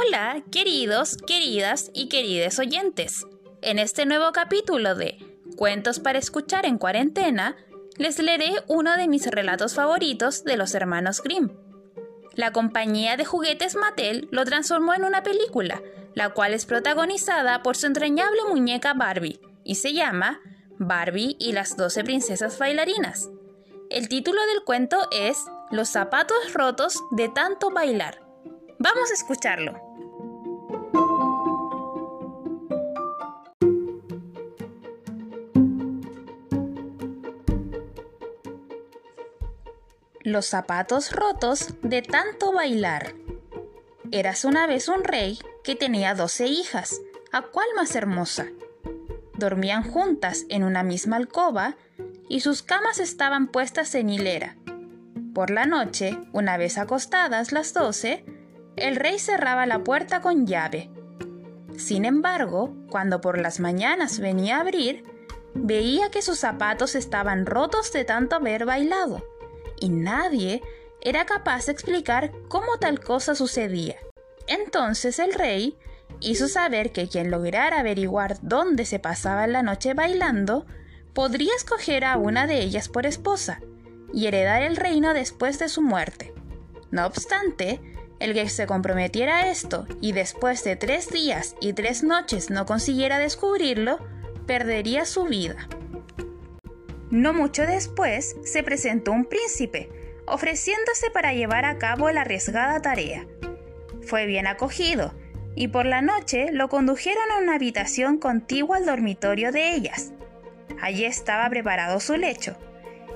Hola, queridos, queridas y querides oyentes. En este nuevo capítulo de Cuentos para escuchar en cuarentena, les leeré uno de mis relatos favoritos de los hermanos Grimm. La compañía de juguetes Mattel lo transformó en una película, la cual es protagonizada por su entrañable muñeca Barbie y se llama Barbie y las 12 princesas bailarinas. El título del cuento es Los zapatos rotos de tanto bailar. Vamos a escucharlo. Los zapatos rotos de tanto bailar. Eras una vez un rey que tenía doce hijas, ¿a cuál más hermosa? Dormían juntas en una misma alcoba y sus camas estaban puestas en hilera. Por la noche, una vez acostadas las doce, el rey cerraba la puerta con llave. Sin embargo, cuando por las mañanas venía a abrir, veía que sus zapatos estaban rotos de tanto haber bailado, y nadie era capaz de explicar cómo tal cosa sucedía. Entonces el rey hizo saber que quien lograra averiguar dónde se pasaba la noche bailando, podría escoger a una de ellas por esposa y heredar el reino después de su muerte. No obstante, el que se comprometiera a esto y después de tres días y tres noches no consiguiera descubrirlo, perdería su vida. No mucho después se presentó un príncipe, ofreciéndose para llevar a cabo la arriesgada tarea. Fue bien acogido, y por la noche lo condujeron a una habitación contigua al dormitorio de ellas. Allí estaba preparado su lecho,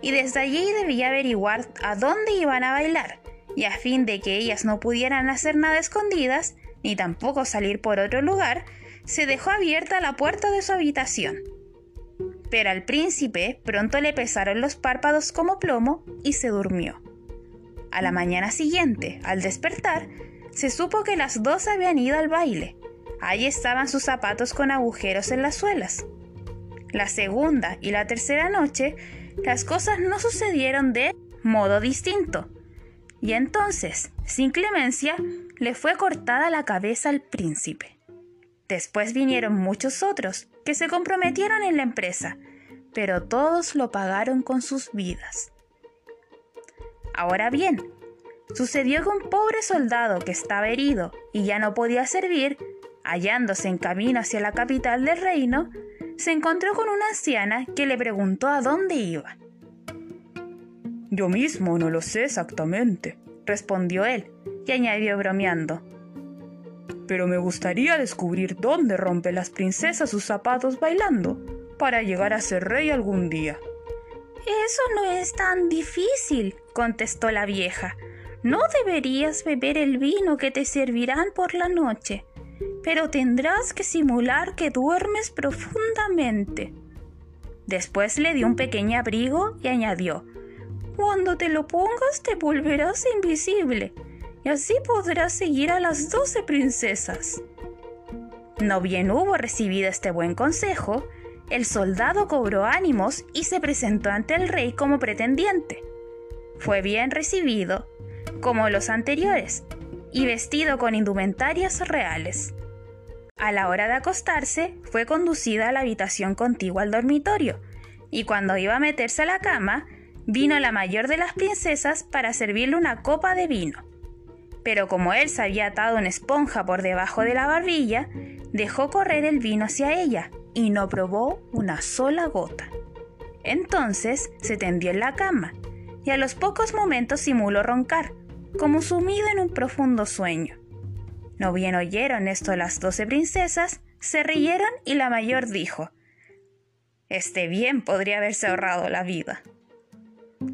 y desde allí debía averiguar a dónde iban a bailar, y a fin de que ellas no pudieran hacer nada escondidas, ni tampoco salir por otro lugar, se dejó abierta la puerta de su habitación. Pero al príncipe pronto le pesaron los párpados como plomo y se durmió. A la mañana siguiente, al despertar, se supo que las dos habían ido al baile. Allí estaban sus zapatos con agujeros en las suelas. La segunda y la tercera noche, las cosas no sucedieron de modo distinto. Y entonces, sin clemencia, le fue cortada la cabeza al príncipe. Después vinieron muchos otros que se comprometieron en la empresa, pero todos lo pagaron con sus vidas. Ahora bien, sucedió que un pobre soldado que estaba herido y ya no podía servir, hallándose en camino hacia la capital del reino, se encontró con una anciana que le preguntó a dónde iba. Yo mismo no lo sé exactamente, respondió él, y añadió bromeando. Pero me gustaría descubrir dónde rompen las princesas sus zapatos bailando, para llegar a ser rey algún día. Eso no es tan difícil, contestó la vieja. No deberías beber el vino que te servirán por la noche, pero tendrás que simular que duermes profundamente. Después le dio un pequeño abrigo y añadió, cuando te lo pongas te volverás invisible y así podrás seguir a las doce princesas. No bien hubo recibido este buen consejo, el soldado cobró ánimos y se presentó ante el rey como pretendiente. Fue bien recibido, como los anteriores, y vestido con indumentarias reales. A la hora de acostarse, fue conducida a la habitación contigua al dormitorio, y cuando iba a meterse a la cama, vino la mayor de las princesas para servirle una copa de vino. Pero como él se había atado una esponja por debajo de la barbilla, dejó correr el vino hacia ella y no probó una sola gota. Entonces se tendió en la cama y a los pocos momentos simuló roncar, como sumido en un profundo sueño. No bien oyeron esto las doce princesas, se rieron y la mayor dijo, Este bien podría haberse ahorrado la vida.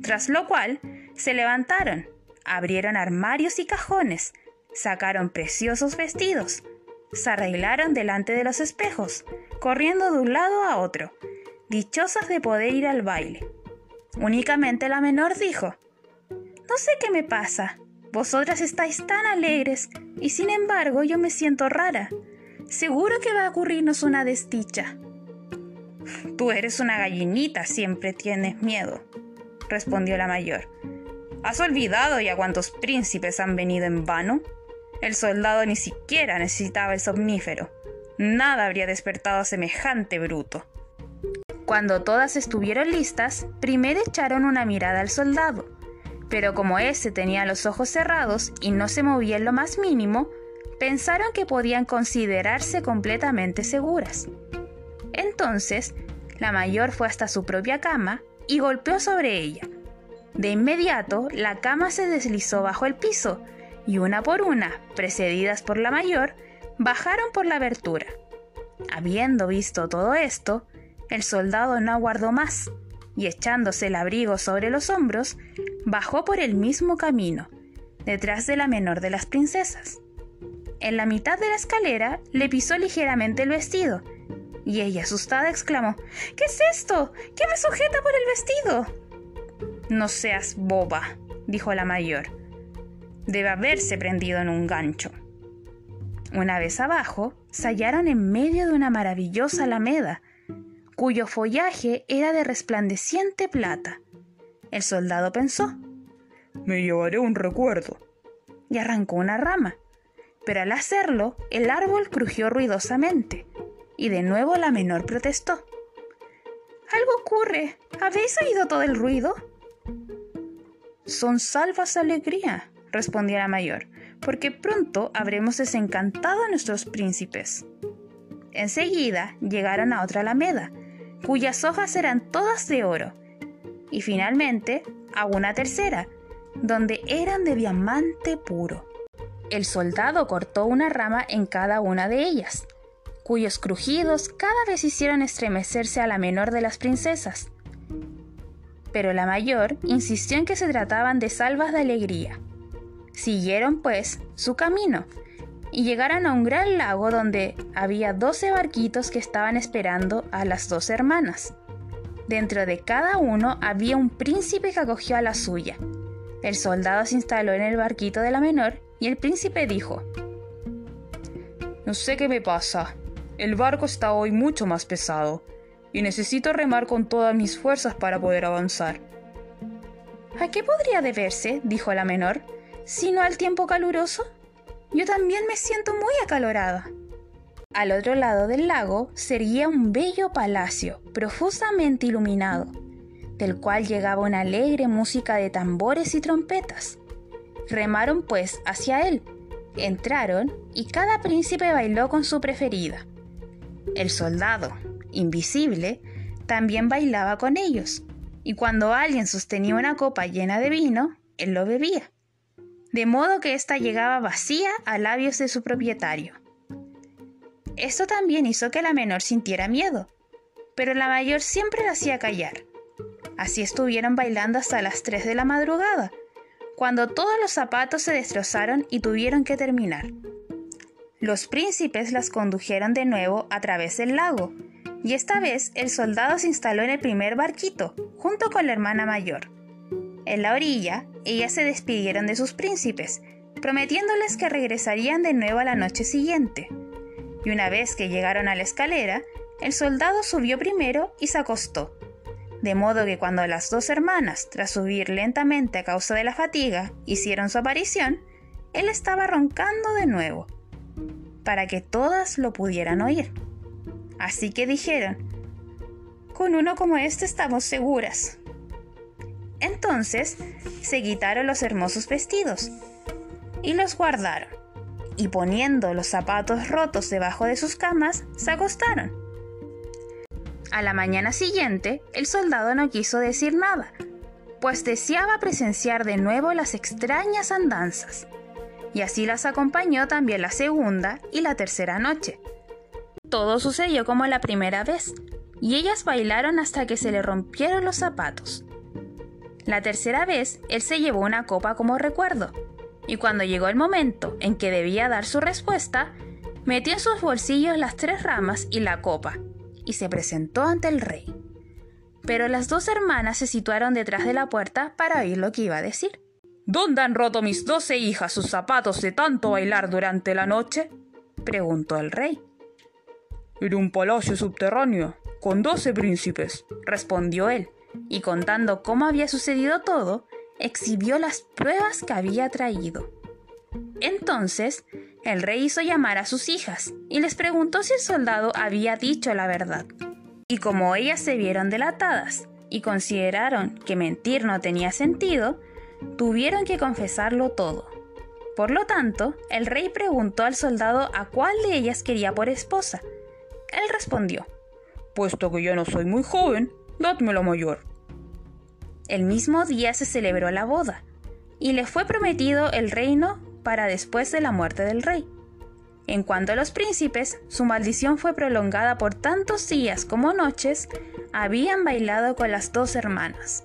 Tras lo cual, se levantaron, abrieron armarios y cajones, sacaron preciosos vestidos, se arreglaron delante de los espejos, corriendo de un lado a otro, dichosas de poder ir al baile. Únicamente la menor dijo, No sé qué me pasa, vosotras estáis tan alegres y sin embargo yo me siento rara. Seguro que va a ocurrirnos una desdicha. Tú eres una gallinita, siempre tienes miedo, respondió la mayor. ¿Has olvidado ya cuántos príncipes han venido en vano? El soldado ni siquiera necesitaba el somnífero. Nada habría despertado a semejante bruto. Cuando todas estuvieron listas, primero echaron una mirada al soldado, pero como éste tenía los ojos cerrados y no se movía en lo más mínimo, pensaron que podían considerarse completamente seguras. Entonces, la mayor fue hasta su propia cama y golpeó sobre ella. De inmediato, la cama se deslizó bajo el piso y una por una, precedidas por la mayor, bajaron por la abertura. Habiendo visto todo esto, el soldado no aguardó más y echándose el abrigo sobre los hombros, bajó por el mismo camino, detrás de la menor de las princesas. En la mitad de la escalera le pisó ligeramente el vestido, y ella asustada exclamó ¿Qué es esto? ¿Qué me sujeta por el vestido? No seas boba, dijo la mayor. Debe haberse prendido en un gancho. Una vez abajo, se hallaron en medio de una maravillosa alameda, cuyo follaje era de resplandeciente plata. El soldado pensó, Me llevaré un recuerdo. Y arrancó una rama. Pero al hacerlo, el árbol crujió ruidosamente, y de nuevo la menor protestó. Algo ocurre. ¿Habéis oído todo el ruido? Son salvas alegría, respondió la mayor porque pronto habremos desencantado a nuestros príncipes. Enseguida llegaron a otra alameda, cuyas hojas eran todas de oro, y finalmente a una tercera, donde eran de diamante puro. El soldado cortó una rama en cada una de ellas, cuyos crujidos cada vez hicieron estremecerse a la menor de las princesas. Pero la mayor insistió en que se trataban de salvas de alegría, Siguieron, pues, su camino y llegaron a un gran lago donde había doce barquitos que estaban esperando a las dos hermanas. Dentro de cada uno había un príncipe que acogió a la suya. El soldado se instaló en el barquito de la menor y el príncipe dijo, No sé qué me pasa. El barco está hoy mucho más pesado y necesito remar con todas mis fuerzas para poder avanzar. ¿A qué podría deberse? dijo la menor sino al tiempo caluroso? Yo también me siento muy acalorada. Al otro lado del lago se un bello palacio, profusamente iluminado, del cual llegaba una alegre música de tambores y trompetas. Remaron pues hacia él, entraron y cada príncipe bailó con su preferida. El soldado, invisible, también bailaba con ellos, y cuando alguien sostenía una copa llena de vino, él lo bebía de modo que ésta llegaba vacía a labios de su propietario. Esto también hizo que la menor sintiera miedo, pero la mayor siempre la hacía callar. Así estuvieron bailando hasta las 3 de la madrugada, cuando todos los zapatos se destrozaron y tuvieron que terminar. Los príncipes las condujeron de nuevo a través del lago, y esta vez el soldado se instaló en el primer barquito, junto con la hermana mayor. En la orilla, ellas se despidieron de sus príncipes, prometiéndoles que regresarían de nuevo a la noche siguiente. Y una vez que llegaron a la escalera, el soldado subió primero y se acostó. De modo que cuando las dos hermanas, tras subir lentamente a causa de la fatiga, hicieron su aparición, él estaba roncando de nuevo, para que todas lo pudieran oír. Así que dijeron, con uno como este estamos seguras. Entonces se quitaron los hermosos vestidos y los guardaron, y poniendo los zapatos rotos debajo de sus camas, se acostaron. A la mañana siguiente, el soldado no quiso decir nada, pues deseaba presenciar de nuevo las extrañas andanzas, y así las acompañó también la segunda y la tercera noche. Todo sucedió como la primera vez, y ellas bailaron hasta que se le rompieron los zapatos. La tercera vez, él se llevó una copa como recuerdo, y cuando llegó el momento en que debía dar su respuesta, metió en sus bolsillos las tres ramas y la copa, y se presentó ante el rey. Pero las dos hermanas se situaron detrás de la puerta para oír lo que iba a decir. ¿Dónde han roto mis doce hijas sus zapatos de tanto bailar durante la noche? preguntó el rey. En un palacio subterráneo, con doce príncipes, respondió él y contando cómo había sucedido todo, exhibió las pruebas que había traído. Entonces, el rey hizo llamar a sus hijas y les preguntó si el soldado había dicho la verdad. Y como ellas se vieron delatadas y consideraron que mentir no tenía sentido, tuvieron que confesarlo todo. Por lo tanto, el rey preguntó al soldado a cuál de ellas quería por esposa. Él respondió, Puesto que yo no soy muy joven, dadme la mayor. El mismo día se celebró la boda, y le fue prometido el reino para después de la muerte del rey. En cuanto a los príncipes, su maldición fue prolongada por tantos días como noches, habían bailado con las dos hermanas.